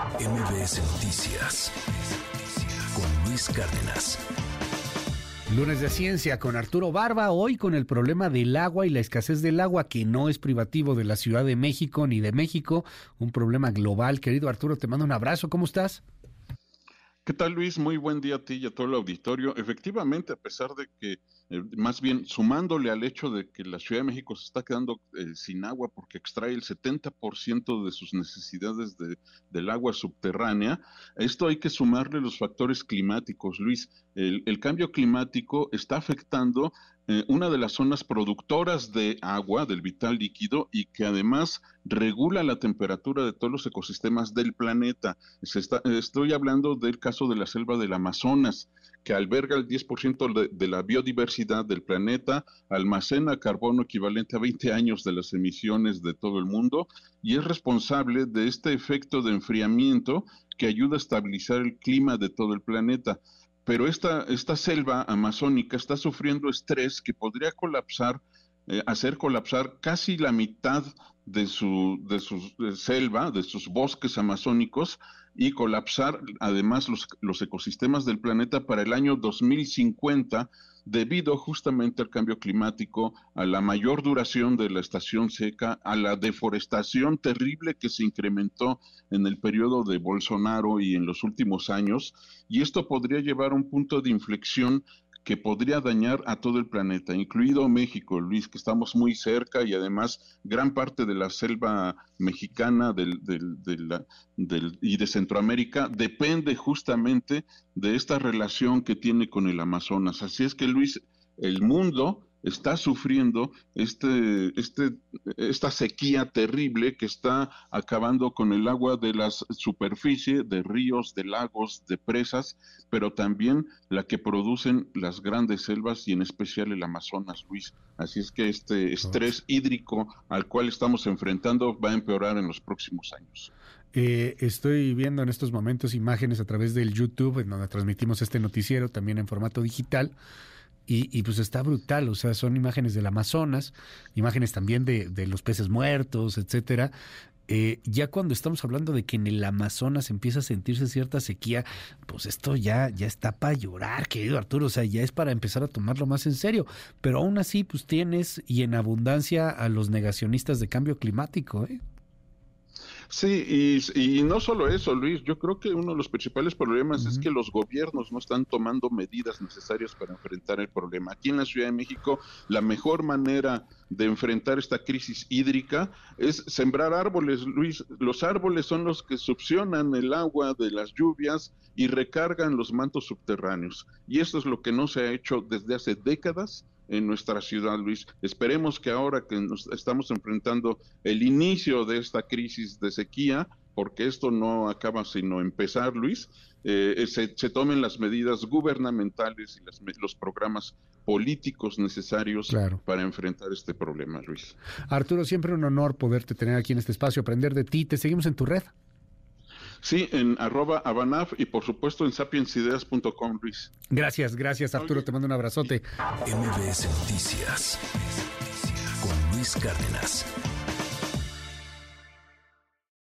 MBS Noticias con Luis Cárdenas. Lunes de Ciencia con Arturo Barba, hoy con el problema del agua y la escasez del agua, que no es privativo de la Ciudad de México ni de México, un problema global. Querido Arturo, te mando un abrazo, ¿cómo estás? ¿Qué tal Luis? Muy buen día a ti y a todo el auditorio. Efectivamente, a pesar de que, eh, más bien sumándole al hecho de que la Ciudad de México se está quedando eh, sin agua porque extrae el 70% de sus necesidades de, del agua subterránea, esto hay que sumarle los factores climáticos, Luis. El cambio climático está afectando eh, una de las zonas productoras de agua, del vital líquido, y que además regula la temperatura de todos los ecosistemas del planeta. estoy hablando del caso de la selva del Amazonas, que alberga el 10% de, de la biodiversidad del planeta, almacena carbono equivalente a 20 años de las emisiones de todo el mundo y es responsable de este efecto de enfriamiento que ayuda a estabilizar el clima de todo el planeta pero esta, esta selva amazónica está sufriendo estrés que podría colapsar, eh, hacer colapsar casi la mitad de su, de su selva, de sus bosques amazónicos y colapsar además los, los ecosistemas del planeta para el año 2050 debido justamente al cambio climático, a la mayor duración de la estación seca, a la deforestación terrible que se incrementó en el periodo de Bolsonaro y en los últimos años, y esto podría llevar a un punto de inflexión que podría dañar a todo el planeta, incluido México, Luis, que estamos muy cerca y además gran parte de la selva mexicana del, del, y de Centroamérica depende justamente de esta relación que tiene con el Amazonas. Así es que, Luis, el mundo está sufriendo este, este, esta sequía terrible que está acabando con el agua de la superficie, de ríos, de lagos, de presas, pero también la que producen las grandes selvas y en especial el Amazonas, Luis. Así es que este estrés hídrico al cual estamos enfrentando va a empeorar en los próximos años. Eh, estoy viendo en estos momentos imágenes a través del YouTube, en donde transmitimos este noticiero también en formato digital y, pues está brutal, o sea, son imágenes del Amazonas, imágenes también de, de los peces muertos, etcétera. Eh, ya cuando estamos hablando de que en el Amazonas empieza a sentirse cierta sequía, pues esto ya, ya está para llorar, querido Arturo, o sea, ya es para empezar a tomarlo más en serio. Pero aún así, pues tienes y en abundancia a los negacionistas de cambio climático, ¿eh? Sí, y, no solo eso, Luis, yo creo que uno de los principales problemas es que los gobiernos no están tomando medidas necesarias para enfrentar el problema. Aquí en la Ciudad de México, la mejor manera de enfrentar esta crisis hídrica es sembrar árboles, Luis. Los árboles son los que succionan el agua de las lluvias y recargan los mantos subterráneos. Y esto es lo que no se ha hecho desde hace décadas en nuestra ciudad, Luis. Esperemos que ahora que nos estamos enfrentando el inicio de esta crisis de sequía, porque esto no acaba sino empezar, Luis, eh, se, tomen las medidas gubernamentales y los programas políticos necesarios para enfrentar este problema, Luis. Arturo, siempre un honor poderte tener aquí en este espacio, aprender de ti. Te seguimos en tu red. Sí, en arroba abanaf y por supuesto en sapiensideas.com, Luis. Gracias, gracias Arturo, te mando un abrazote. MBS Noticias con Luis Cárdenas.